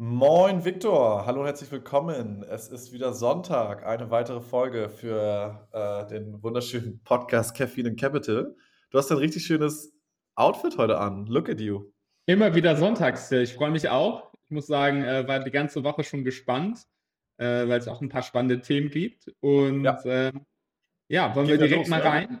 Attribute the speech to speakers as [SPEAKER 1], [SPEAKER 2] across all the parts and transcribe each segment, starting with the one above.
[SPEAKER 1] Moin Viktor, hallo und herzlich willkommen. Es ist wieder Sonntag, eine weitere Folge für äh, den wunderschönen Podcast Caffeine and Capital. Du hast ein richtig schönes Outfit heute an. Look at you.
[SPEAKER 2] Immer wieder sonntags. Ich freue mich auch. Ich muss sagen, äh, war die ganze Woche schon gespannt, äh, weil es auch ein paar spannende Themen gibt. Und ja, äh, ja wollen Geht wir direkt los, mal rein?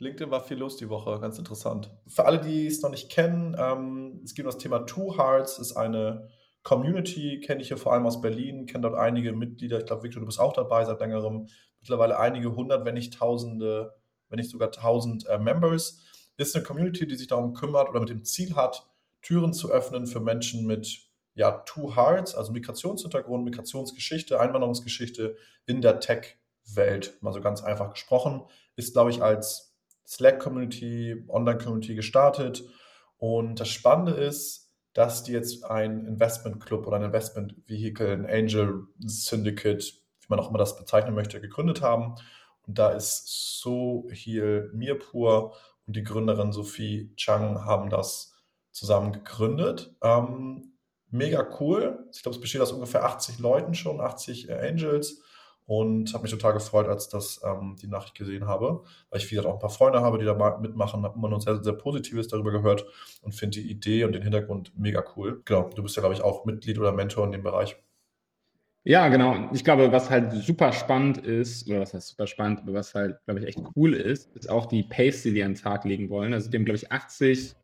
[SPEAKER 1] LinkedIn war viel los die Woche, ganz interessant. Für alle, die es noch nicht kennen, ähm, es um das Thema Two Hearts, ist eine Community kenne ich hier vor allem aus Berlin, kenne dort einige Mitglieder. Ich glaube, Victor, du bist auch dabei seit längerem. Mittlerweile einige hundert, wenn nicht tausende, wenn nicht sogar tausend äh, Members. Ist eine Community, die sich darum kümmert oder mit dem Ziel hat, Türen zu öffnen für Menschen mit ja, Two Hearts, also Migrationshintergrund, Migrationsgeschichte, Einwanderungsgeschichte in der Tech-Welt. Mal so ganz einfach gesprochen. Ist, glaube ich, als Slack-Community, Online-Community gestartet. Und das Spannende ist, dass die jetzt ein Investment Club oder ein Investment Vehicle, ein Angel Syndicate, wie man auch immer das bezeichnen möchte, gegründet haben. Und da ist Sohil Mirpur und die Gründerin Sophie Chang haben das zusammen gegründet. Ähm, mega cool. Ich glaube, es besteht aus ungefähr 80 Leuten schon, 80 äh, Angels und habe mich total gefreut, als das ähm, die Nachricht gesehen habe, weil ich wieder auch ein paar Freunde habe, die da mitmachen, habe immer nur sehr, sehr Positives darüber gehört und finde die Idee und den Hintergrund mega cool. Genau, du bist ja, glaube ich, auch Mitglied oder Mentor in dem Bereich.
[SPEAKER 2] Ja, genau. Ich glaube, was halt super spannend ist, oder was heißt super spannend, aber was halt, glaube ich, echt cool ist, ist auch die Pace, die die an den Tag legen wollen. Also dem, glaube ich, 80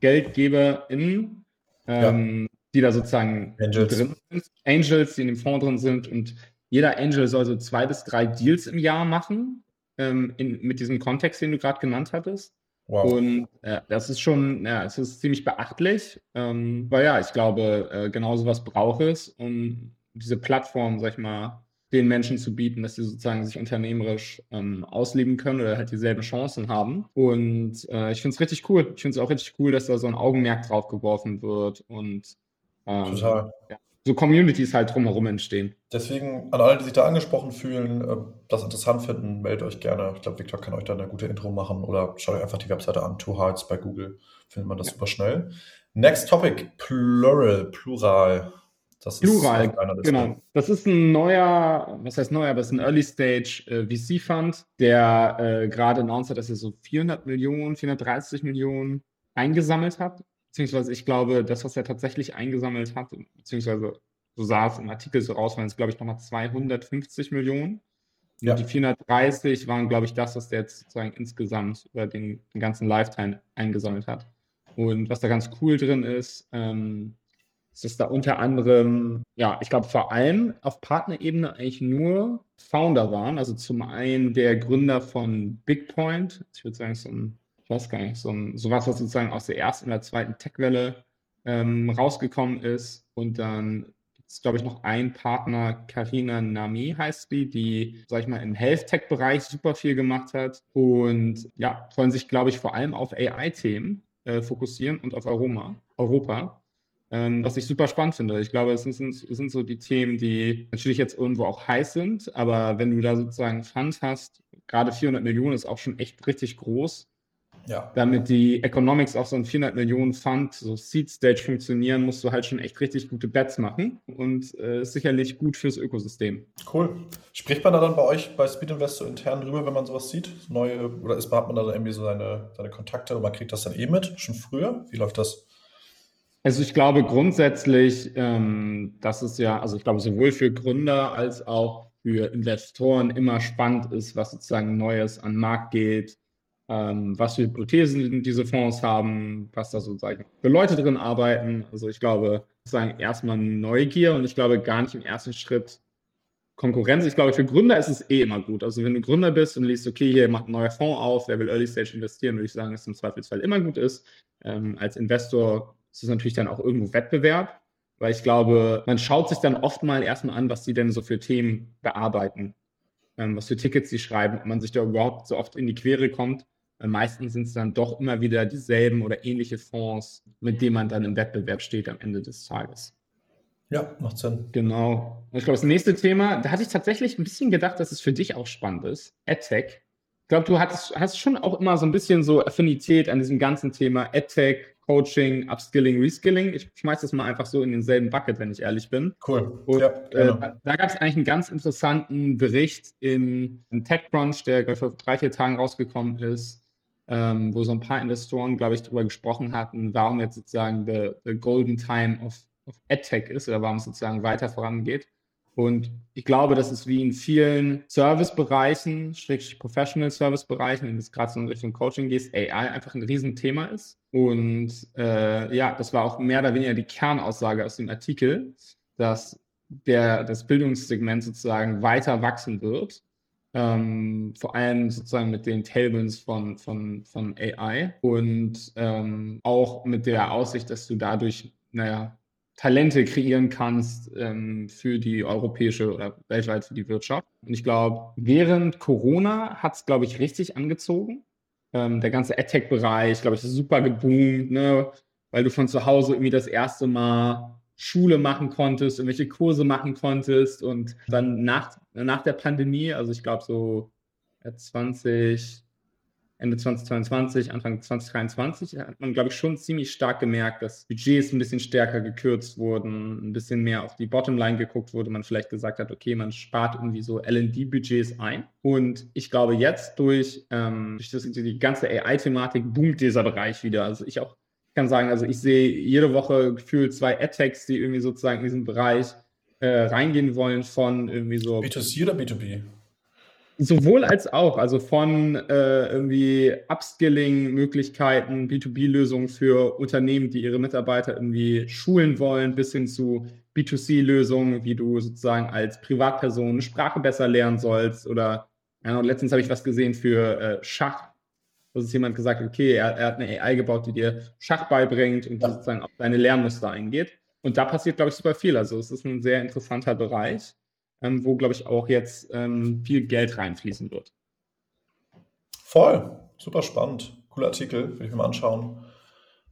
[SPEAKER 2] GeldgeberInnen, ähm, ja. die da sozusagen Angels. drin sind, Angels, die in dem Fonds drin sind und jeder Angel soll so zwei bis drei Deals im Jahr machen, ähm, in, mit diesem Kontext, den du gerade genannt hattest. Wow. Und äh, das ist schon, ja, es ist ziemlich beachtlich. Ähm, aber ja, ich glaube, äh, genau sowas braucht es, um diese Plattform, sag ich mal, den Menschen zu bieten, dass sie sozusagen sich unternehmerisch ähm, ausleben können oder halt dieselben Chancen haben. Und äh, ich finde es richtig cool. Ich finde es auch richtig cool, dass da so ein Augenmerk drauf geworfen wird und ähm, Total. Ja, so Communities halt drumherum entstehen.
[SPEAKER 1] Deswegen an alle, die sich da angesprochen fühlen, äh, das interessant finden, meldet euch gerne. Ich glaube, Victor kann euch da eine gute Intro machen oder schaut euch einfach die Webseite an, Two Hearts bei Google, findet man das ja. super schnell. Next Topic, Plural, Plural.
[SPEAKER 2] Das Plural, genau. Das ist ein neuer, was heißt neuer, aber es ist ein Early Stage äh, VC Fund, der äh, gerade announced hat, dass er so 400 Millionen, 430 Millionen eingesammelt hat beziehungsweise ich glaube, das, was er tatsächlich eingesammelt hat, beziehungsweise so sah es im Artikel so raus, waren es, glaube ich, nochmal 250 Millionen. Ja. Und die 430 waren, glaube ich, das, was der jetzt sozusagen insgesamt über den, den ganzen Lifetime eingesammelt hat. Und was da ganz cool drin ist, ähm, ist, dass da unter anderem, ja, ich glaube vor allem auf Partnerebene eigentlich nur Founder waren. Also zum einen der Gründer von Bigpoint, ich würde sagen, so ein weiß gar nicht, so ein, sowas, was sozusagen aus der ersten oder zweiten Tech-Welle ähm, rausgekommen ist. Und dann gibt es, glaube ich, noch einen Partner, Karina Nami heißt die, die, sag ich mal, im Health-Tech-Bereich super viel gemacht hat und ja, wollen sich, glaube ich, vor allem auf AI-Themen äh, fokussieren und auf Aroma, Europa. Ähm, was ich super spannend finde. Ich glaube, es sind, sind so die Themen, die natürlich jetzt irgendwo auch heiß sind, aber wenn du da sozusagen Fund hast, gerade 400 Millionen ist auch schon echt richtig groß ja. Damit die Economics auf so einen 400 Millionen Fund, so Seed Stage funktionieren, musst du halt schon echt richtig gute Bets machen und äh, ist sicherlich gut fürs Ökosystem.
[SPEAKER 1] Cool. Spricht man da dann bei euch bei Speed Invest so intern drüber, wenn man sowas sieht? Neue, oder ist, hat man da irgendwie so seine, seine Kontakte und man kriegt das dann eh mit, schon früher? Wie läuft das?
[SPEAKER 2] Also ich glaube grundsätzlich, ähm, dass es ja, also ich glaube sowohl für Gründer als auch für Investoren immer spannend ist, was sozusagen Neues an den Markt geht, ähm, was für Hypothesen diese Fonds haben, was da sozusagen für Leute drin arbeiten. Also ich glaube, sozusagen erstmal Neugier und ich glaube gar nicht im ersten Schritt Konkurrenz. Ich glaube, für Gründer ist es eh immer gut. Also wenn du Gründer bist und liest, okay, hier macht ein neuer Fonds auf, wer will Early Stage investieren, würde ich sagen, dass es im Zweifelsfall immer gut ist. Ähm, als Investor ist es natürlich dann auch irgendwo Wettbewerb, weil ich glaube, man schaut sich dann oft mal erstmal an, was die denn so für Themen bearbeiten, ähm, was für Tickets sie schreiben, ob man sich da überhaupt so oft in die Quere kommt. Meistens sind es dann doch immer wieder dieselben oder ähnliche Fonds, mit denen man dann im Wettbewerb steht am Ende des Tages.
[SPEAKER 1] Ja, macht Sinn.
[SPEAKER 2] Genau. Und ich glaube, das nächste Thema, da hatte ich tatsächlich ein bisschen gedacht, dass es für dich auch spannend ist. AdTech. Ich glaube, du hast, hast schon auch immer so ein bisschen so Affinität an diesem ganzen Thema AdTech, Coaching, Upskilling, Reskilling. Ich schmeiße das mal einfach so in denselben Bucket, wenn ich ehrlich bin.
[SPEAKER 1] Cool.
[SPEAKER 2] Und, ja, äh, da, da gab es eigentlich einen ganz interessanten Bericht in, in TechCrunch, der vor drei, vier Tagen rausgekommen ist, ähm, wo so ein paar Investoren, glaube ich, darüber gesprochen hatten, warum jetzt sozusagen the, the golden time of, of EdTech ist oder warum es sozusagen weiter vorangeht. Und ich glaube, dass es wie in vielen Servicebereichen, schrägstrich Professional Service-Bereichen, wenn du gerade so in Richtung Coaching gehst, AI einfach ein Riesenthema ist. Und äh, ja, das war auch mehr oder weniger die Kernaussage aus dem Artikel, dass der, das Bildungssegment sozusagen weiter wachsen wird. Ähm, vor allem sozusagen mit den Tailwinds von, von, von AI und ähm, auch mit der Aussicht, dass du dadurch, naja, Talente kreieren kannst ähm, für die europäische oder weltweit für die Wirtschaft. Und ich glaube, während Corona hat es, glaube ich, richtig angezogen. Ähm, der ganze AdTech-Bereich, glaube ich, ist super geboomt, ne? weil du von zu Hause irgendwie das erste Mal Schule machen konntest, irgendwelche Kurse machen konntest und dann nach, nach der Pandemie, also ich glaube so 20, Ende 2022, Anfang 2023 hat man, glaube ich, schon ziemlich stark gemerkt, dass Budgets ein bisschen stärker gekürzt wurden, ein bisschen mehr auf die Bottomline geguckt wurde, man vielleicht gesagt hat, okay, man spart irgendwie so LD-Budgets ein. Und ich glaube, jetzt durch, ähm, durch das, die ganze AI-Thematik boomt dieser Bereich wieder. Also ich auch kann sagen, also ich sehe jede Woche gefühlt zwei Attacks, die irgendwie sozusagen in diesen Bereich äh, reingehen wollen von irgendwie so.
[SPEAKER 1] B2C oder B2B?
[SPEAKER 2] Sowohl als auch, also von äh, irgendwie Upskilling-Möglichkeiten, B2B-Lösungen für Unternehmen, die ihre Mitarbeiter irgendwie schulen wollen, bis hin zu B2C-Lösungen, wie du sozusagen als Privatperson Sprache besser lernen sollst. Oder ja, letztens habe ich was gesehen für äh, Schach. Da ist jemand gesagt, okay, er, er, hat eine AI gebaut, die dir Schach beibringt und ja. sozusagen auf deine Lernmuster eingeht. Und da passiert, glaube ich, super viel. Also es ist ein sehr interessanter Bereich ähm, wo, glaube ich, auch jetzt ähm, viel Geld reinfließen wird.
[SPEAKER 1] Voll, super spannend. Cooler Artikel, will ich mir mal anschauen.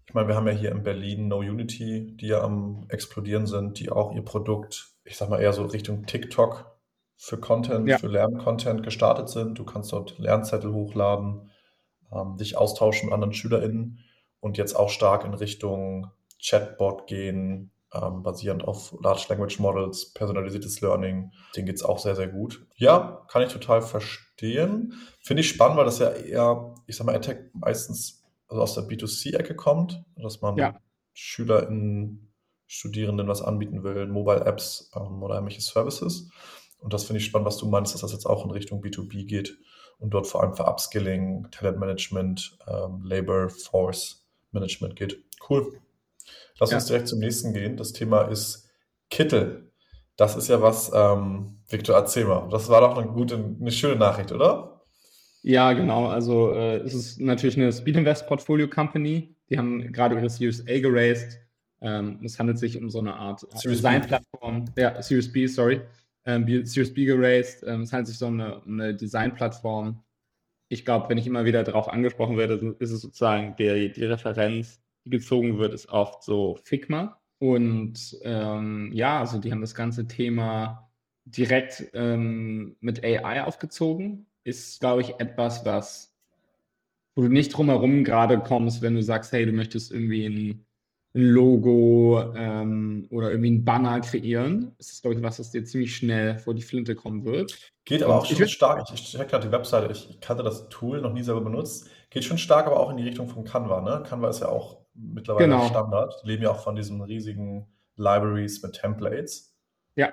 [SPEAKER 1] Ich meine, wir haben ja hier in Berlin No Unity, die ja am explodieren sind, die auch ihr Produkt, ich sag mal eher so Richtung TikTok für Content, ja. für Lerncontent gestartet sind. Du kannst dort Lernzettel hochladen, ähm, dich austauschen mit anderen SchülerInnen und jetzt auch stark in Richtung Chatbot gehen, ähm, basierend auf Large Language Models, personalisiertes Learning. Den geht es auch sehr, sehr gut. Ja, kann ich total verstehen. Finde ich spannend, weil das ja eher, ich sag mal, Attack meistens also aus der B2C-Ecke kommt, dass man ja. SchülerInnen, Studierenden was anbieten will, Mobile-Apps ähm, oder irgendwelche Services. Und das finde ich spannend, was du meinst, dass das jetzt auch in Richtung B2B geht und dort vor allem für Upskilling, Talentmanagement, ähm, Labor Force Management geht. Cool. Lass ja. uns direkt zum nächsten gehen. Das Thema ist Kittel. Das ist ja was, ähm, Victor, erzähl mal. Das war doch eine gute, eine schöne Nachricht, oder?
[SPEAKER 2] Ja, genau. Also äh, es ist natürlich eine Speed Invest Portfolio Company. Die haben gerade ihre Series A geraced. Ähm, es handelt sich um so eine Art Design-Plattform. Ja, Series B, sorry. Ähm, Series B geraced. Ähm, es handelt sich um eine, eine Design-Plattform. Ich glaube, wenn ich immer wieder darauf angesprochen werde, ist es sozusagen die, die Referenz gezogen wird, ist oft so Figma. Und ähm, ja, also die haben das ganze Thema direkt ähm, mit AI aufgezogen. Ist, glaube ich, etwas, was, wo du nicht drumherum gerade kommst, wenn du sagst, hey, du möchtest irgendwie ein, ein Logo ähm, oder irgendwie ein Banner kreieren. Das ist, glaube ich, was, das dir ziemlich schnell vor die Flinte kommen wird.
[SPEAKER 1] Geht aber auch schon ich stark. Ich, ich check gerade die Webseite. Ich kannte das Tool noch nie selber benutzt. Geht schon stark, aber auch in die Richtung von Canva. Ne? Canva ist ja auch mittlerweile genau. Standard. Die leben ja auch von diesen riesigen Libraries mit Templates.
[SPEAKER 2] Ja.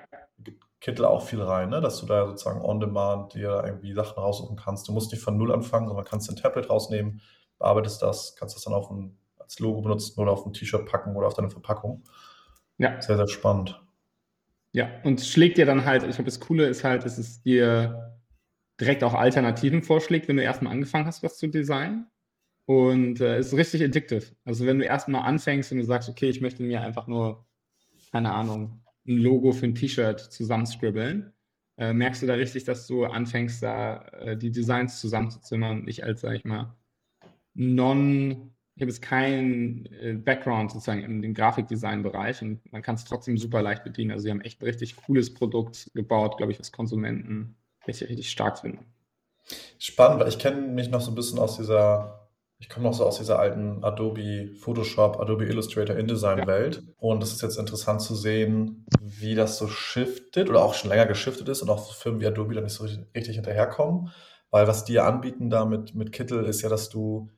[SPEAKER 1] Kittel auch viel rein, ne? dass du da sozusagen on demand dir irgendwie Sachen raussuchen kannst. Du musst nicht von Null anfangen, sondern kannst ein Tablet rausnehmen, bearbeitest das, kannst das dann auf ein, als Logo benutzen oder auf ein T-Shirt packen oder auf deine Verpackung. Ja. Sehr, sehr spannend.
[SPEAKER 2] Ja, und schlägt dir dann halt, ich glaube, das Coole ist halt, dass es dir direkt auch Alternativen vorschlägt, wenn du erstmal angefangen hast, was zu designen. Und äh, es ist richtig addictive. Also wenn du erstmal anfängst und du sagst, okay, ich möchte mir einfach nur, keine Ahnung, ein Logo für ein T-Shirt zusammenscribbeln, äh, merkst du da richtig, dass du anfängst, da äh, die Designs zusammenzuzimmern. Ich als, sag ich mal, non, ich habe jetzt keinen äh, Background sozusagen in dem Grafikdesign-Bereich und man kann es trotzdem super leicht bedienen. Also sie haben echt ein richtig cooles Produkt gebaut, glaube ich, was Konsumenten richtig, richtig stark finden.
[SPEAKER 1] Spannend, weil ich kenne mich noch so ein bisschen aus dieser Ich komme noch so aus dieser alten Adobe Photoshop, Adobe Illustrator, InDesign-Welt. Ja. Und es ist jetzt interessant zu sehen, wie das so shiftet oder auch schon länger geschiftet ist und auch so Firmen wie Adobe da nicht so richtig hinterherkommen. Weil was die anbieten da mit, mit Kittel ist ja, dass du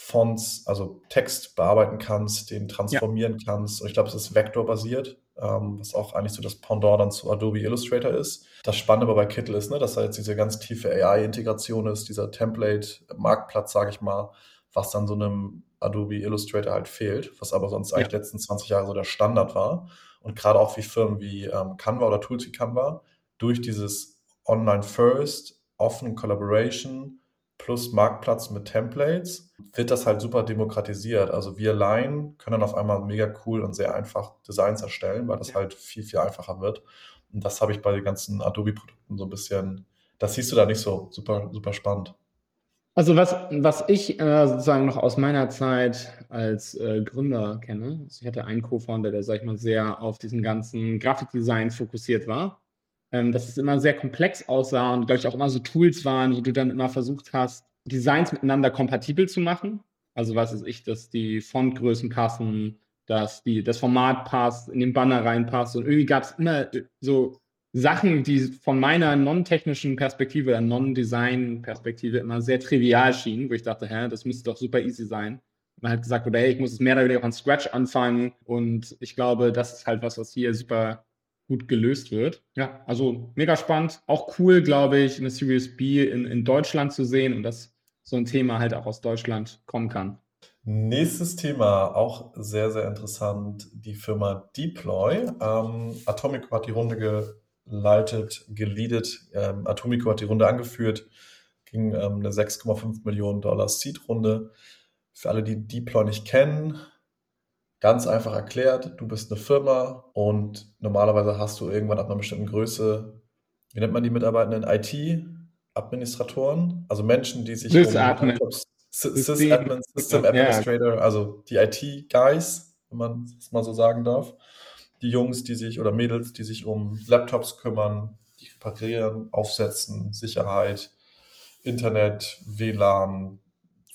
[SPEAKER 1] Fonts, also Text bearbeiten kannst, den transformieren ja. kannst. Und ich glaube, es ist vektorbasiert, ähm, was auch eigentlich so das Pendant dann zu Adobe Illustrator ist. Das Spannende aber bei Kittel ist, ne, dass da jetzt diese ganz tiefe AI-Integration ist, dieser Template-Marktplatz, sage ich mal, was dann so einem Adobe Illustrator halt fehlt, was aber sonst eigentlich ja. letzten 20 Jahre so der Standard war. Und gerade auch wie Firmen wie ähm, Canva oder Tools wie Canva durch dieses Online-First, Offen Collaboration, plus Marktplatz mit Templates, wird das halt super demokratisiert. Also wir allein können dann auf einmal mega cool und sehr einfach Designs erstellen, weil das halt viel, viel einfacher wird. Und das habe ich bei den ganzen Adobe-Produkten so ein bisschen, das siehst du da nicht so super, super spannend.
[SPEAKER 2] Also was, was ich äh, sozusagen noch aus meiner Zeit als äh, Gründer kenne, also ich hatte einen Co-Founder, der, sag ich mal, sehr auf diesen ganzen Grafikdesign fokussiert war ähm, dass es immer sehr komplex aussah und, glaube ich, auch immer so Tools waren, wo du dann immer versucht hast, Designs miteinander kompatibel zu machen. Also was ist ich, dass die Fontgrößen passen, dass die, das Format passt, in den Banner reinpasst. Und irgendwie gab es immer äh, so Sachen, die von meiner non-technischen Perspektive oder Non-Design-Perspektive immer sehr trivial schienen, wo ich dachte, hä, das müsste doch super easy sein. Man hat gesagt, okay, ich muss es mehr oder weniger von Scratch anfangen. Und ich glaube, das ist halt was, was hier super gut gelöst wird. Ja, also mega spannend. Auch cool, glaube ich, eine Series B in, in Deutschland zu sehen und dass so ein Thema halt auch aus Deutschland kommen kann.
[SPEAKER 1] Nächstes Thema, auch sehr, sehr interessant, die Firma Deploy. Ähm, Atomico hat die Runde geleitet, geleadet. Ähm, Atomico hat die Runde angeführt, ging ähm, eine 6,5 Millionen Dollar Seed-Runde. Für alle, die Deploy nicht kennen, Ganz einfach erklärt, du bist eine Firma und normalerweise hast du irgendwann ab einer bestimmten Größe, wie nennt man die Mitarbeitenden, IT-Administratoren, also Menschen, die sich
[SPEAKER 2] Sysadmin. um
[SPEAKER 1] Sysadmin, System Administrator, ja. also die IT-Guys, wenn man es mal so sagen darf, die Jungs, die sich oder Mädels, die sich um Laptops kümmern, die reparieren, aufsetzen, Sicherheit, Internet, WLAN,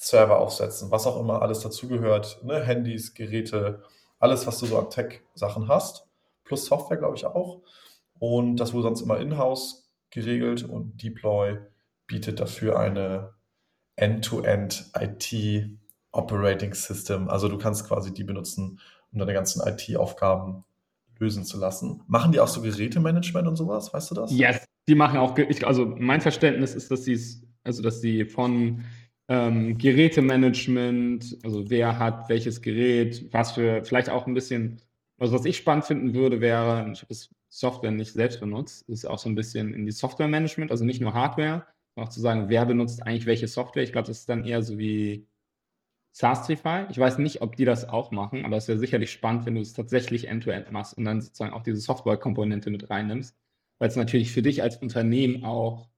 [SPEAKER 1] Server aufsetzen, was auch immer alles dazugehört, ne? Handys, Geräte, alles, was du so an Tech-Sachen hast, plus Software, glaube ich, auch. Und das wurde sonst immer in-house geregelt und Deploy bietet dafür eine End-to-End IT Operating System. Also du kannst quasi die benutzen, um deine ganzen IT-Aufgaben lösen zu lassen. Machen die auch so Gerätemanagement und sowas? Weißt du das?
[SPEAKER 2] Yes, die machen auch, also mein Verständnis ist, dass sie also dass sie von ähm, Gerätemanagement, also wer hat welches Gerät, was für, vielleicht auch ein bisschen, also was ich spannend finden würde, wäre, ich habe das Software nicht selbst benutzt, ist auch so ein bisschen in die Software-Management, also nicht nur Hardware, auch zu sagen, wer benutzt eigentlich welche Software. Ich glaube, das ist dann eher so wie Sastrify. Ich weiß nicht, ob die das auch machen, aber es wäre sicherlich spannend, wenn du es tatsächlich end-to-end -End machst und dann sozusagen auch diese Software-Komponente mit reinnimmst, weil es natürlich für dich als Unternehmen auch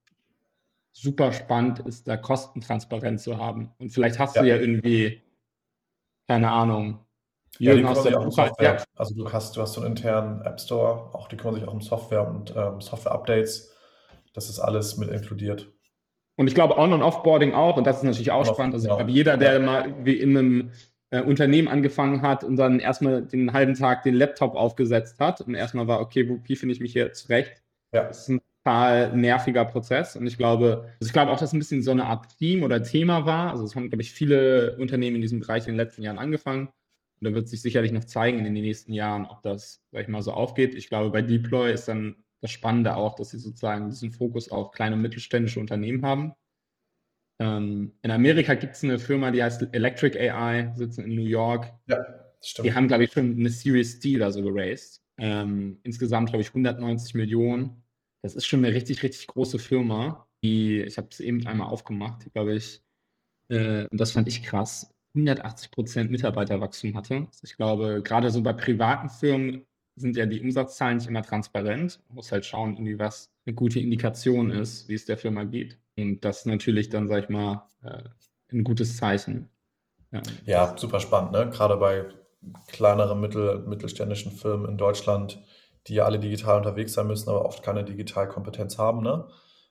[SPEAKER 2] super spannend ist, da Kostentransparenz zu haben. Und vielleicht hast ja. du ja irgendwie, keine Ahnung,
[SPEAKER 1] ja, die aus der Software. Ja. Also du hast, du hast so einen internen App Store, auch die kümmern sich auch um Software und ähm, Software-Updates. Das ist alles mit inkludiert.
[SPEAKER 2] Und ich glaube, On- und Offboarding auch, und das ist natürlich auch spannend. Also genau. ich glaube, jeder, der mal wie in einem äh, Unternehmen angefangen hat und dann erstmal den halben Tag den Laptop aufgesetzt hat und erstmal war, okay, wo, wie finde ich mich hier zurecht? Ja. Das ist ein total nerviger Prozess. Und ich glaube, also ich glaube auch, dass ein bisschen so eine Art Team oder Thema war. Also es haben, glaube ich, viele Unternehmen in diesem Bereich in den letzten Jahren angefangen. Und da wird sich sicherlich noch zeigen in den nächsten Jahren, ob das, sag ich mal, so aufgeht. Ich glaube, bei Deploy ist dann das Spannende auch, dass sie sozusagen diesen Fokus auf kleine und mittelständische Unternehmen haben. Ähm, in Amerika gibt es eine Firma, die heißt Electric AI, sitzen in New York. Ja, stimmt. Die haben, glaube ich, schon eine Series D da so geraced. Ähm, insgesamt, glaube ich, 190 Millionen. Das ist schon eine richtig, richtig große Firma. Die, ich habe es eben einmal aufgemacht, glaube ich. Äh, und das fand ich krass. 180 Prozent Mitarbeiterwachstum hatte. Ich glaube, gerade so bei privaten Firmen sind ja die Umsatzzahlen nicht immer transparent. Man muss halt schauen, irgendwie was eine gute Indikation ist, wie es der Firma geht. Und das natürlich dann, sag ich mal, äh, ein gutes Zeichen.
[SPEAKER 1] Ja, ja super spannend, ne? Gerade bei kleineren mittel, mittelständischen Firmen in Deutschland die ja alle digital unterwegs sein müssen, aber oft keine Digitalkompetenz haben. Ne?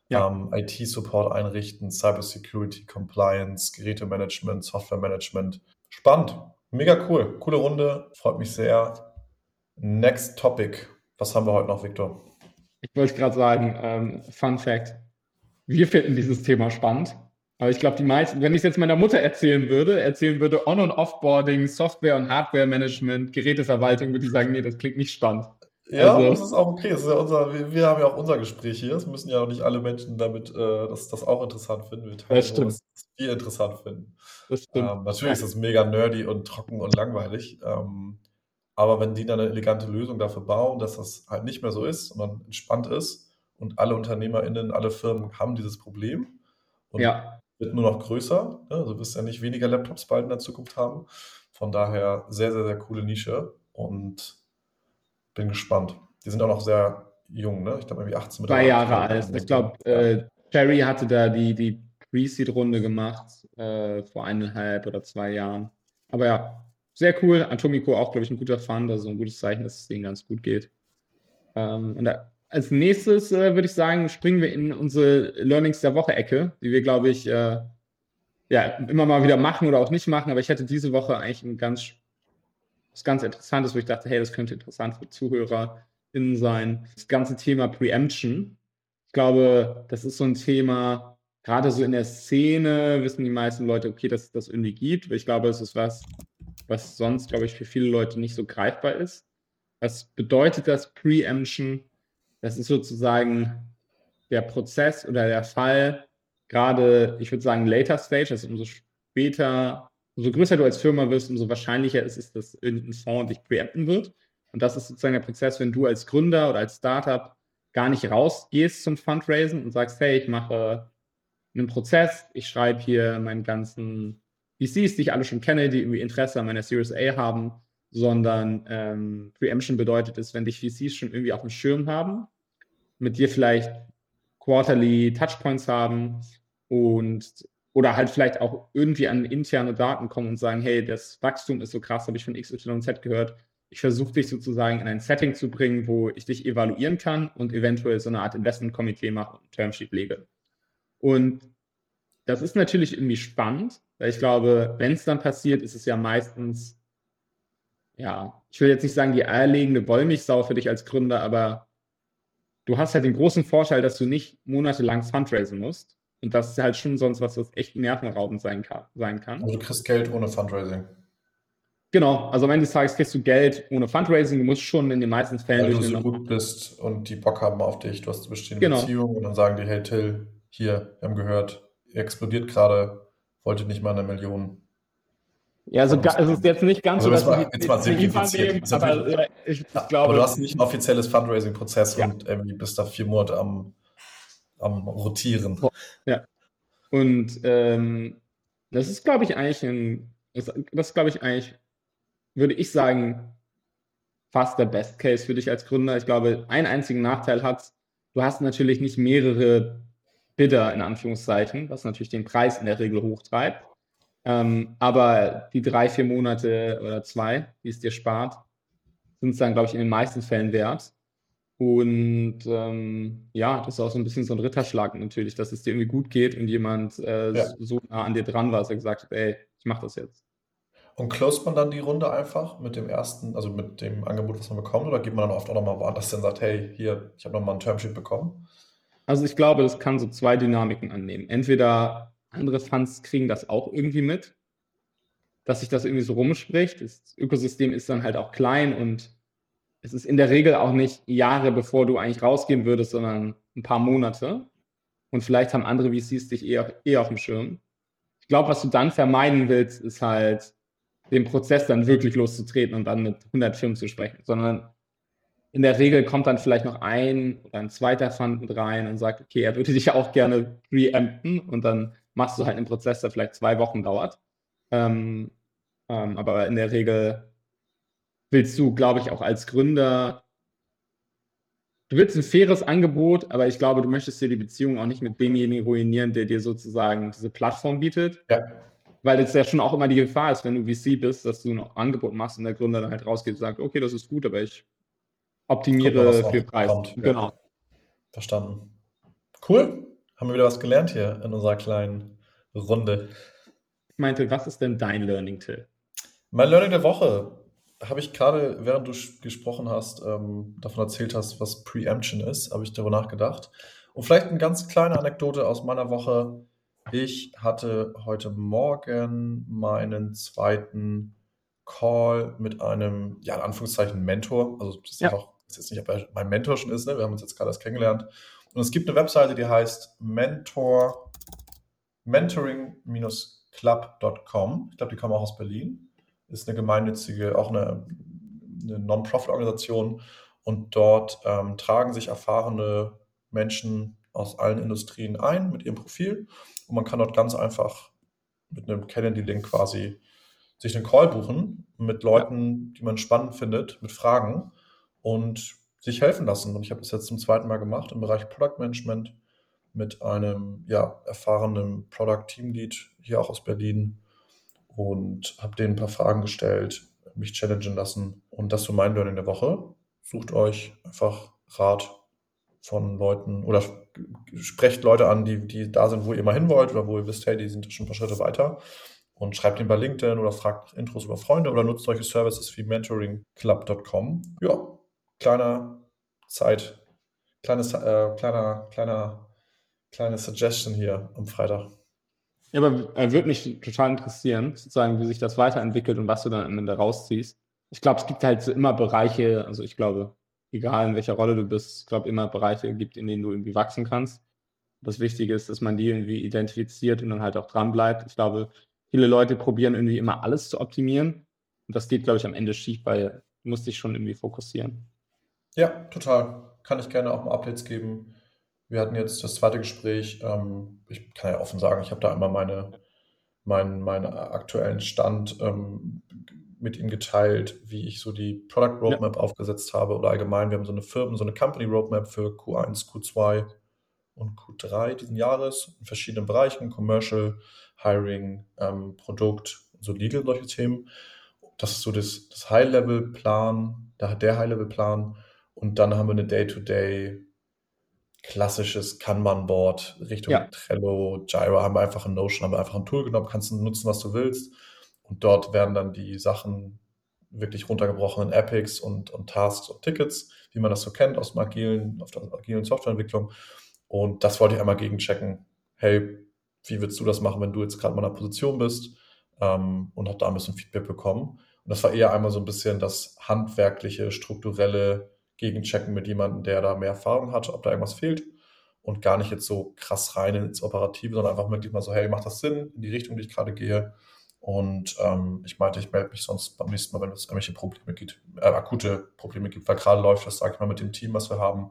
[SPEAKER 1] Ja. Ähm, IT-Support einrichten, Cybersecurity, Compliance, Gerätemanagement, Softwaremanagement. Spannend. Mega cool. Coole Runde. Freut mich sehr. Next Topic. Was haben wir heute noch, Victor?
[SPEAKER 2] Ich wollte gerade sagen, ähm, Fun Fact. Wir finden dieses Thema spannend. Aber ich glaube, die meisten, wenn ich es jetzt meiner Mutter erzählen würde, erzählen würde On- und Offboarding, Software- und Hardware-Management, Geräteverwaltung, würde ich sagen, nee, das klingt nicht spannend.
[SPEAKER 1] Ja, also, das ist auch okay. Das ist ja unser, wir, wir, haben ja auch unser Gespräch hier. Es müssen ja auch nicht alle Menschen damit äh, das, das auch interessant finden. Wir
[SPEAKER 2] teilen das stimmt. was
[SPEAKER 1] wir interessant finden.
[SPEAKER 2] Das stimmt.
[SPEAKER 1] Ähm, natürlich ist das mega nerdy und trocken und langweilig. Ähm, aber wenn die dann eine elegante Lösung dafür bauen, dass das halt nicht mehr so ist, sondern entspannt ist und alle UnternehmerInnen, alle Firmen haben dieses Problem und
[SPEAKER 2] ja.
[SPEAKER 1] wird nur noch größer. Ne? Also wirst ja nicht weniger Laptops bald in der Zukunft haben. Von daher sehr, sehr, sehr coole Nische und bin gespannt. Die sind auch noch sehr jung, ne?
[SPEAKER 2] Ich glaube, irgendwie 18 Zwei Jahre alt. Ich glaube, äh, hatte da die, die Pre-Seed-Runde gemacht äh, vor eineinhalb oder zwei Jahren. Aber ja, sehr cool. Atomico auch, glaube ich, ein guter Fund, also ein gutes Zeichen, dass es denen ganz gut geht. Ähm, und da, als nächstes äh, würde ich sagen, springen wir in unsere Learnings der Woche-Ecke, die wir, glaube ich, äh, ja, immer mal wieder machen oder auch nicht machen. Aber ich hatte diese Woche eigentlich ein ganz, was ganz Interessantes, wo ich dachte, hey, das könnte interessant für ZuhörerInnen sein. Das ganze Thema Preemption. Ich glaube, das ist so ein Thema, gerade so in der Szene wissen die meisten Leute, okay, dass es das irgendwie gibt. Ich glaube, es ist was, was sonst, glaube ich, für viele Leute nicht so greifbar ist. Was bedeutet das Preemption? Das ist sozusagen der Prozess oder der Fall, gerade, ich würde sagen, later stage, also umso später, umso größer du als Firma wirst, umso wahrscheinlicher ist es, dass irgendein Fonds dich preempten wird. Und das ist sozusagen der Prozess, wenn du als Gründer oder als Startup gar nicht rausgehst zum Fundraisen und sagst, hey, ich mache einen Prozess, ich schreibe hier meinen ganzen VCs, die ich alle schon kenne, die irgendwie Interesse an meiner Series A haben, sondern ähm, Preemption bedeutet es, wenn dich VCs schon irgendwie auf dem Schirm haben, mit dir vielleicht quarterly Touchpoints haben und oder halt vielleicht auch irgendwie an interne Daten kommen und sagen, hey, das Wachstum ist so krass, habe ich von XYZ gehört. Ich versuche dich sozusagen in ein Setting zu bringen, wo ich dich evaluieren kann und eventuell so eine Art Investment-Komitee mache und Termsheet lege. Und das ist natürlich irgendwie spannend, weil ich glaube, wenn es dann passiert, ist es ja meistens, ja, ich will jetzt nicht sagen die eierlegende Wollmilchsau für dich als Gründer, aber du hast halt den großen Vorteil, dass du nicht monatelang fundraisen musst. Und das ist halt schon sonst was, was echt nervenraubend sein kann. Sein kann.
[SPEAKER 1] Also du kriegst Geld ohne Fundraising.
[SPEAKER 2] Genau, also am Ende des Tages kriegst du Geld ohne Fundraising. Du musst schon in den meisten Fällen.
[SPEAKER 1] Weil du so gut bist und die Bock haben auf dich. Du hast eine bestehende genau. Beziehung und dann sagen die, hey Till, hier, wir haben gehört, ihr explodiert gerade, wollte nicht mal eine Million.
[SPEAKER 2] Ja, also es ist jetzt nicht ganz
[SPEAKER 1] also so, dass mal, jetzt mal simplifiziert. aber, äh, ich, ich glaube, aber du hast nicht ein offizielles Fundraising-Prozess ja. und irgendwie bist da vier Monate am, am Rotieren.
[SPEAKER 2] Ja. Und ähm, das ist, glaube ich, eigentlich ein, das, glaube ich eigentlich, würde ich sagen, fast der Best Case für dich als Gründer. Ich glaube, einen einzigen Nachteil hat, du hast natürlich nicht mehrere Bidder in Anführungszeichen, was natürlich den Preis in der Regel hochtreibt. Ähm, aber die drei, vier Monate oder zwei, die es dir spart, sind es dann, glaube ich, in den meisten Fällen wert. Und ähm, ja, das ist auch so ein bisschen so ein Ritterschlag natürlich, dass es dir irgendwie gut geht und jemand äh, ja. so nah an dir dran war, dass er gesagt hat, ey, ich mache das jetzt.
[SPEAKER 1] Und closed man dann die Runde einfach mit dem ersten, also mit dem Angebot, was man bekommt, oder geht man dann oft auch nochmal woanders hin und sagt, hey, hier, ich habe nochmal ein Termsheet bekommen?
[SPEAKER 2] Also ich glaube, das kann so zwei Dynamiken annehmen. Entweder andere Funds kriegen das auch irgendwie mit, dass sich das irgendwie so rumspricht. Das Ökosystem ist dann halt auch klein und es ist in der Regel auch nicht Jahre, bevor du eigentlich rausgehen würdest, sondern ein paar Monate. Und vielleicht haben andere VCs dich eher, eher auf dem Schirm. Ich glaube, was du dann vermeiden willst, ist halt, den Prozess dann wirklich loszutreten und dann mit 100 Firmen zu sprechen, sondern in der Regel kommt dann vielleicht noch ein oder ein zweiter Fund mit rein und sagt, okay, er würde dich auch gerne preempten und dann machst du halt einen Prozess, der vielleicht zwei Wochen dauert. Ähm, ähm, aber in der Regel willst du, glaube ich, auch als Gründer, du willst ein faires Angebot, aber ich glaube, du möchtest dir die Beziehung auch nicht mit demjenigen ruinieren, der dir sozusagen diese Plattform bietet. Ja. Weil es ja schon auch immer die Gefahr ist, wenn du VC bist, dass du ein Angebot machst und der Gründer dann halt rausgeht und sagt, okay, das ist gut, aber ich optimiere für Preis.
[SPEAKER 1] Kommt, genau. Verstanden. Cool. Haben wir wieder was gelernt hier in unserer kleinen Runde.
[SPEAKER 2] Ich meinte, was ist denn dein Learning, Till?
[SPEAKER 1] Mein Learning der Woche habe ich gerade, während du gesprochen hast, ähm, davon erzählt hast, was Preemption ist, habe ich darüber nachgedacht. Und vielleicht eine ganz kleine Anekdote aus meiner Woche. Ich hatte heute Morgen meinen zweiten Call mit einem, ja, in Anführungszeichen Mentor. Also, das ist ja. auch, das ist jetzt nicht, ob er mein Mentor schon ist, ne? wir haben uns jetzt gerade erst kennengelernt. Und es gibt eine Webseite, die heißt Mentor, mentoring-club.com. Ich glaube, die kommen auch aus Berlin ist eine gemeinnützige, auch eine, eine Non-Profit-Organisation. Und dort ähm, tragen sich erfahrene Menschen aus allen Industrien ein mit ihrem Profil. Und man kann dort ganz einfach mit einem Calendly-Link quasi sich einen Call buchen mit Leuten, die man spannend findet, mit Fragen und sich helfen lassen. Und ich habe das jetzt zum zweiten Mal gemacht im Bereich Product Management mit einem ja, erfahrenen Product Team Lead hier auch aus Berlin, und habe denen ein paar Fragen gestellt, mich challengen lassen. Und das so mein Learning der Woche. Sucht euch einfach Rat von Leuten oder sprecht Leute an, die, die da sind, wo ihr mal hin wollt oder wo ihr wisst, hey, die sind schon ein paar Schritte weiter. Und schreibt ihnen bei LinkedIn oder fragt nach Intros über Freunde oder nutzt solche Services wie mentoringclub.com. Ja, kleiner Zeit, kleines, äh, kleiner, kleiner, kleine Suggestion hier am Freitag.
[SPEAKER 2] Ja, aber äh, würde mich total interessieren, sozusagen, wie sich das weiterentwickelt und was du dann am Ende rausziehst. Ich glaube, es gibt halt immer Bereiche, also ich glaube, egal in welcher Rolle du bist, ich glaube, immer Bereiche gibt, in denen du irgendwie wachsen kannst. Das Wichtige ist, dass man die irgendwie identifiziert und dann halt auch dran bleibt. Ich glaube, viele Leute probieren irgendwie immer alles zu optimieren. Und das geht, glaube ich, am Ende schief, weil du musst dich schon irgendwie fokussieren.
[SPEAKER 1] Ja, total. Kann ich gerne auch mal Updates geben. Wir hatten jetzt das zweite Gespräch. Ähm, ich kann ja offen sagen, ich habe da immer meine, meinen, meinen aktuellen Stand ähm, mit ihm geteilt, wie ich so die Product Roadmap ja. aufgesetzt habe oder allgemein. Wir haben so eine Firmen, so eine Company Roadmap für Q1, Q2 und Q3 diesen Jahres in verschiedenen Bereichen, Commercial, Hiring, ähm, Produkt, so Legal, solche Themen. Das ist so das, das High-Level-Plan, der, der High-Level-Plan. Und dann haben wir eine Day-to-Day klassisches Kanban-Board Richtung ja. Trello, Jira, haben wir einfach ein Notion, haben wir einfach ein Tool genommen, kannst du nutzen, was du willst. Und dort werden dann die Sachen wirklich runtergebrochen in Epics und, und Tasks und Tickets, wie man das so kennt aus dem agilen, auf der agilen Softwareentwicklung. Und das wollte ich einmal gegenchecken. Hey, wie würdest du das machen, wenn du jetzt gerade in meiner Position bist? Ähm, und habe da ein bisschen Feedback bekommen. Und das war eher einmal so ein bisschen das handwerkliche, strukturelle gegenchecken mit jemandem, der da mehr Erfahrung hat, ob da irgendwas fehlt und gar nicht jetzt so krass rein ins Operative, sondern einfach wirklich mal so, hey, macht das Sinn in die Richtung, die ich gerade gehe? Und ähm, ich meinte, ich melde mich sonst beim nächsten Mal, wenn es irgendwelche Probleme gibt, äh, akute Probleme gibt, weil gerade läuft das, sage ich mal, mit dem Team, was wir haben,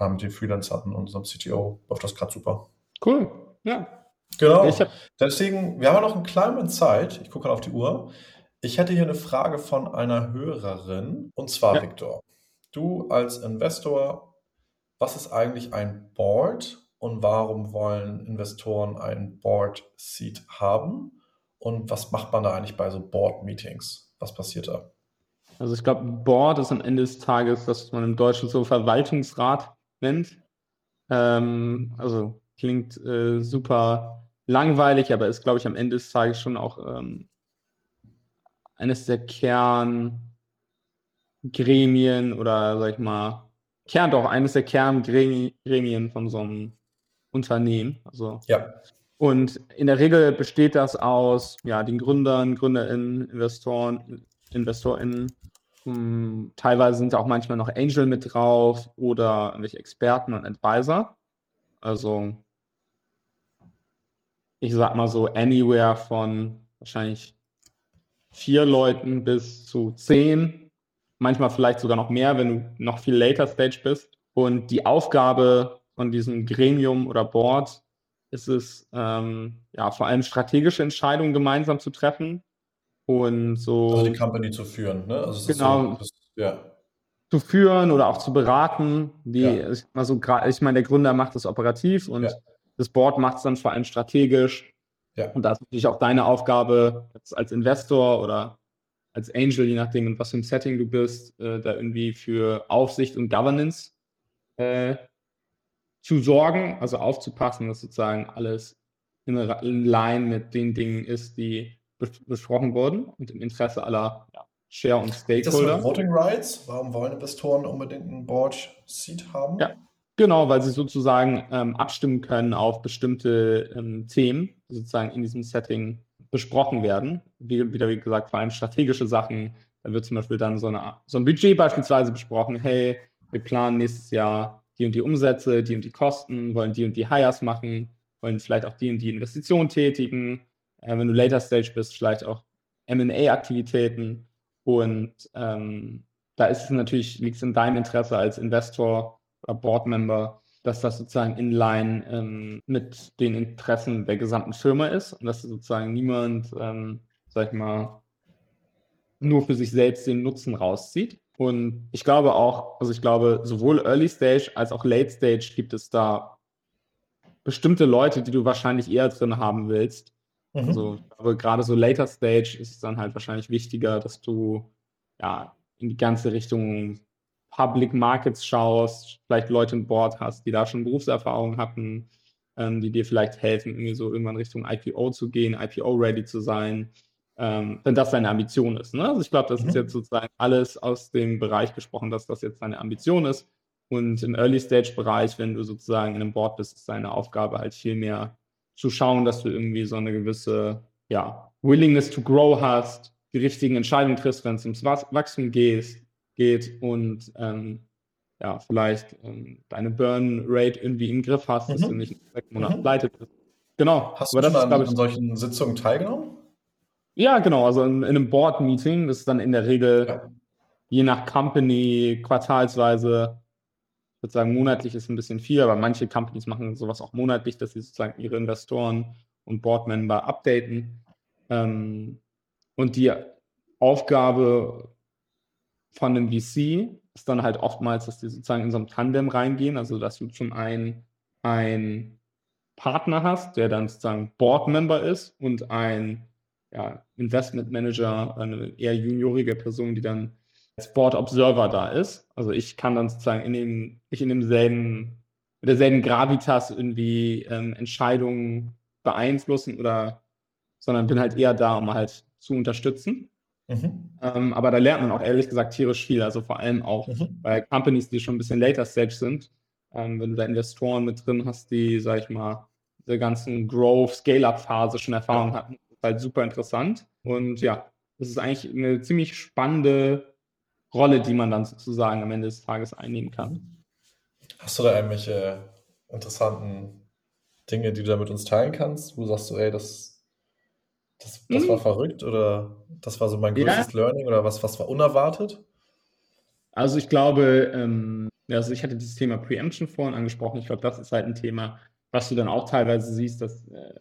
[SPEAKER 1] äh, mit den Freelancern und unserem CTO, läuft das gerade super.
[SPEAKER 2] Cool, ja.
[SPEAKER 1] Genau. Deswegen, wir haben ja noch einen kleinen Zeit. Ich gucke gerade auf die Uhr. Ich hätte hier eine Frage von einer Hörerin, und zwar, ja. Viktor. Du als Investor, was ist eigentlich ein Board und warum wollen Investoren ein Board Seat haben? Und was macht man da eigentlich bei so Board Meetings? Was passiert da?
[SPEAKER 2] Also ich glaube, Board ist am Ende des Tages, was man im Deutschen so Verwaltungsrat nennt. Ähm, also klingt äh, super langweilig, aber ist, glaube ich, am Ende des Tages schon auch ähm, eines der Kern Gremien oder, sag ich mal, Kern doch eines der Kerngremien von so einem Unternehmen. Also,
[SPEAKER 1] ja.
[SPEAKER 2] Und in der Regel besteht das aus ja, den Gründern, GründerInnen, Investoren, InvestorInnen. Hm, teilweise sind auch manchmal noch Angel mit drauf oder irgendwelche Experten und Advisor. Also, ich sag mal so, anywhere von wahrscheinlich vier Leuten bis zu zehn manchmal vielleicht sogar noch mehr, wenn du noch viel later Stage bist. Und die Aufgabe von diesem Gremium oder Board ist es, ähm, ja, vor allem strategische Entscheidungen gemeinsam zu treffen und so.
[SPEAKER 1] Also die Company zu führen, ne? Also
[SPEAKER 2] genau. So, das, ja. Zu führen oder auch zu beraten. Die, ja. also, ich meine, der Gründer macht das operativ und ja. das Board macht es dann vor allem strategisch. Ja. Und da ist natürlich auch deine Aufgabe als Investor oder als Angel, je nachdem, in was für ein Setting du bist, äh, da irgendwie für Aufsicht und Governance äh, zu sorgen, also aufzupassen, dass sozusagen alles in, in Line mit den Dingen ist, die besprochen wurden und im Interesse aller ja, Share- und Stakeholder.
[SPEAKER 1] Das Voting Rights? Warum wollen Investoren unbedingt ein Board Seat haben?
[SPEAKER 2] Ja, genau, weil sie sozusagen ähm, abstimmen können auf bestimmte ähm, Themen, die sozusagen in diesem Setting besprochen werden. Wie, wieder, wie gesagt, vor allem strategische Sachen. Da wird zum Beispiel dann so, eine, so ein Budget beispielsweise besprochen. Hey, wir planen nächstes Jahr die und die Umsätze, die und die Kosten, wollen die und die Hires machen, wollen vielleicht auch die und die Investitionen tätigen. Äh, wenn du Later Stage bist, vielleicht auch MA-Aktivitäten. Und ähm, da ist es natürlich, liegt es in deinem Interesse als Investor oder Board-Member, dass das sozusagen in line ähm, mit den Interessen der gesamten Firma ist und dass sozusagen niemand, ähm, sag ich mal, nur für sich selbst den Nutzen rauszieht. Und ich glaube auch, also ich glaube, sowohl Early Stage als auch Late Stage gibt es da bestimmte Leute, die du wahrscheinlich eher drin haben willst, Mhm. Also, aber gerade so Later Stage ist es dann halt wahrscheinlich wichtiger, dass du ja in die ganze Richtung Public Markets schaust, vielleicht Leute im Board hast, die da schon Berufserfahrung hatten, ähm, die dir vielleicht helfen, irgendwie so irgendwann Richtung IPO zu gehen, IPO-ready zu sein, ähm, wenn das deine Ambition ist. Ne? Also ich glaube, das mhm. ist jetzt sozusagen alles aus dem Bereich gesprochen, dass das jetzt deine Ambition ist. Und im Early-Stage-Bereich, wenn du sozusagen in einem Board bist, ist deine Aufgabe halt viel mehr zu schauen, dass du irgendwie so eine gewisse ja, Willingness to grow hast, die richtigen Entscheidungen triffst, wenn es ums Wachstum geht, geht und ähm, ja, vielleicht ähm, deine Burn Rate irgendwie im Griff hast, mhm. dass du nicht in sechs Monaten mhm. pleite bist.
[SPEAKER 1] Genau. Hast Aber du schon an, an solchen Sitzungen teilgenommen?
[SPEAKER 2] Ja, genau. Also in, in einem Board-Meeting, das ist dann in der Regel ja. je nach Company quartalsweise ich würde sagen, monatlich ist ein bisschen viel, aber manche Companies machen sowas auch monatlich, dass sie sozusagen ihre Investoren und Board-Member updaten. Ähm, und die Aufgabe von einem VC ist dann halt oftmals, dass die sozusagen in so einem Tandem reingehen, also dass du zum einen ein Partner hast, der dann sozusagen Board-Member ist und ein ja, Investment Manager, eine eher juniorige Person, die dann als Board Observer da ist. Also ich kann dann sozusagen in dem, nicht in demselben, mit derselben Gravitas irgendwie ähm, Entscheidungen beeinflussen oder, sondern bin halt eher da, um halt zu unterstützen. Mhm. Ähm, aber da lernt man auch ehrlich gesagt tierisch viel. Also vor allem auch mhm. bei Companies, die schon ein bisschen later stage sind. Ähm, wenn du da Investoren mit drin hast, die, sag ich mal, diese ganzen Growth, Scale-Up-Phase schon Erfahrung hatten, ist halt super interessant. Und ja, das ist eigentlich eine ziemlich spannende Rolle, die man dann sozusagen am Ende des Tages einnehmen kann.
[SPEAKER 1] Hast du da irgendwelche interessanten Dinge, die du da mit uns teilen kannst, wo du sagst, so, ey, das, das, das mhm. war verrückt oder das war so mein größtes ja. Learning oder was, was war unerwartet?
[SPEAKER 2] Also ich glaube, ähm, also ich hatte dieses Thema Preemption vorhin angesprochen. Ich glaube, das ist halt ein Thema, was du dann auch teilweise siehst, dass äh,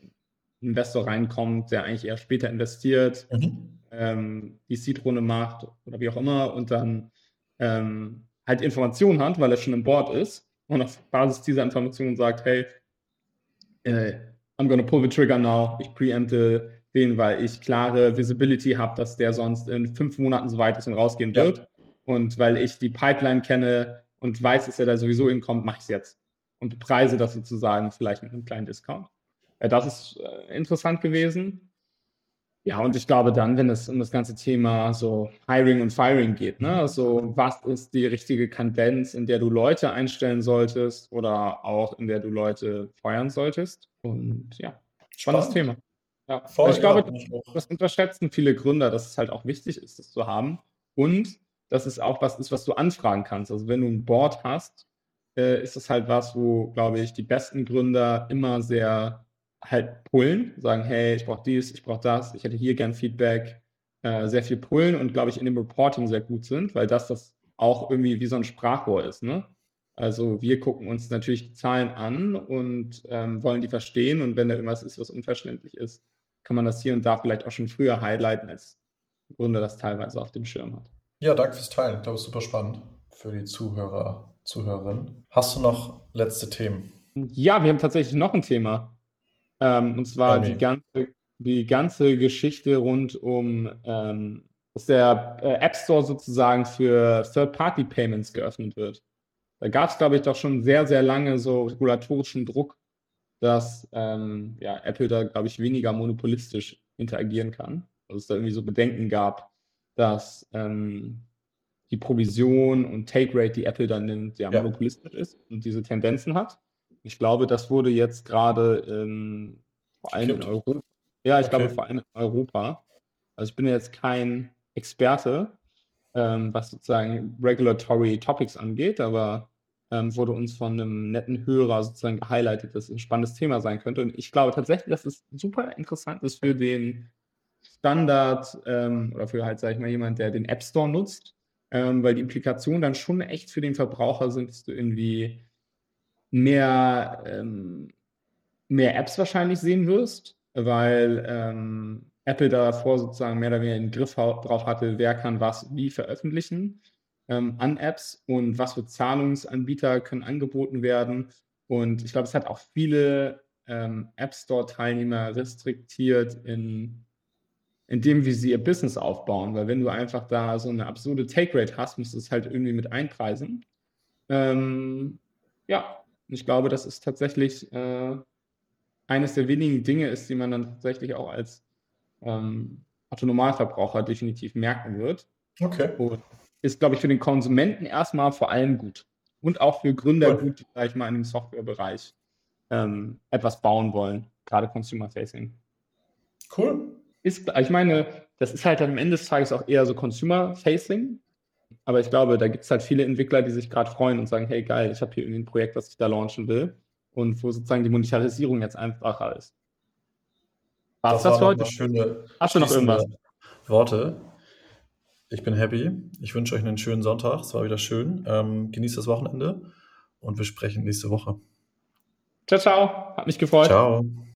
[SPEAKER 2] ein Investor reinkommt, der eigentlich eher später investiert. Mhm ähm, die Seed-Runde macht oder wie auch immer und dann ähm, halt Informationen hat, weil er schon im Board ist und auf Basis dieser Informationen sagt, hey, äh, I'm gonna pull the trigger now, ich preempte den, weil ich klare Visibility habe, dass der sonst in fünf Monaten so weit ist und rausgehen ja. wird. Und weil ich die Pipeline kenne und weiß, dass er da sowieso hinkommt, mache ich es jetzt. Und preise das sozusagen vielleicht mit einem kleinen Discount. Das ist äh, interessant gewesen. Ja, und ich glaube dann, wenn es um das ganze Thema so Hiring und Firing geht, ne, also was ist die richtige Kadenz, in der du Leute einstellen solltest oder auch in der du Leute feuern solltest. Und ja, spannendes Thema. Ja, Voll, ich glaube, ja, das unterschätzen viele Gründer, dass es halt auch wichtig ist, das zu haben. Und dass es auch was ist, was du anfragen kannst. Also wenn du ein Board hast, äh, ist das halt was, wo, glaube ich, die besten Gründer immer sehr halt pullen, sagen, hey, ich brauche dies, ich brauche das, ich hätte hier gern Feedback, äh, sehr viel pullen und glaube ich in dem Reporting sehr gut sind, weil das das auch irgendwie wie so ein Sprachrohr ist. Ne? Also wir gucken uns natürlich die Zahlen an und ähm, wollen die verstehen und wenn da irgendwas ist, was unverständlich ist, kann man das hier und da vielleicht auch schon früher highlighten, als Gründer das teilweise auf dem Schirm hat.
[SPEAKER 1] Ja, danke fürs Teilen. Ich glaube, es ist super spannend für die Zuhörer, Zuhörerinnen. Hast du noch letzte Themen?
[SPEAKER 2] Ja, wir haben tatsächlich noch ein Thema. Ähm, und zwar die ganze, die ganze Geschichte rund um, ähm, dass der äh, App Store sozusagen für Third-Party-Payments geöffnet wird. Da gab es, glaube ich, doch schon sehr, sehr lange so regulatorischen Druck, dass ähm, ja, Apple da, glaube ich, weniger monopolistisch interagieren kann. Also es da irgendwie so Bedenken gab, dass ähm, die Provision und Take Rate, die Apple dann nimmt, ja, ja. monopolistisch ist und diese Tendenzen hat. Ich glaube, das wurde jetzt gerade ähm, vor allem Kippt. in Europa. Ja, ich okay. glaube vor allem in Europa. Also ich bin jetzt kein Experte, ähm, was sozusagen Regulatory Topics angeht, aber ähm, wurde uns von einem netten Hörer sozusagen gehighlightet, dass es ein spannendes Thema sein könnte. Und ich glaube tatsächlich, dass es super interessant ist für den Standard ähm, oder für halt, sag ich mal, jemand, der den App Store nutzt, ähm, weil die Implikationen dann schon echt für den Verbraucher sind, dass du irgendwie mehr, ähm, mehr Apps wahrscheinlich sehen wirst, weil ähm, Apple davor sozusagen mehr oder weniger den Griff drauf hatte, wer kann was wie veröffentlichen ähm, an Apps und was für Zahlungsanbieter können angeboten werden. Und ich glaube, es hat auch viele ähm, App Store-Teilnehmer restriktiert in, in dem, wie sie ihr Business aufbauen. Weil wenn du einfach da so eine absurde Take-Rate hast, musst du es halt irgendwie mit einpreisen. Ähm, ja, ich glaube, das ist tatsächlich äh, eines der wenigen Dinge ist, die man dann tatsächlich auch als ähm, Autonomalverbraucher definitiv merken wird.
[SPEAKER 1] Okay.
[SPEAKER 2] Und ist, glaube ich, für den Konsumenten erstmal vor allem gut. Und auch für Gründer cool. gut, die, sag ich mal, in dem Softwarebereich ähm, etwas bauen wollen, gerade Consumer Facing.
[SPEAKER 1] Cool.
[SPEAKER 2] Ist, ich meine, das ist halt am Ende des Tages auch eher so Consumer Facing. Aber ich glaube, da gibt es halt viele Entwickler, die sich gerade freuen und sagen, hey geil, ich habe hier irgendwie ein Projekt, das ich da launchen will. Und wo sozusagen die Monetarisierung jetzt einfacher ist.
[SPEAKER 1] Was das, das für heute? Schöne,
[SPEAKER 2] Hast du noch irgendwas?
[SPEAKER 1] Worte. Ich bin happy. Ich wünsche euch einen schönen Sonntag. Es war wieder schön. Ähm, genießt das Wochenende und wir sprechen nächste Woche.
[SPEAKER 2] Ciao, ciao. Hat mich gefreut.
[SPEAKER 1] Ciao.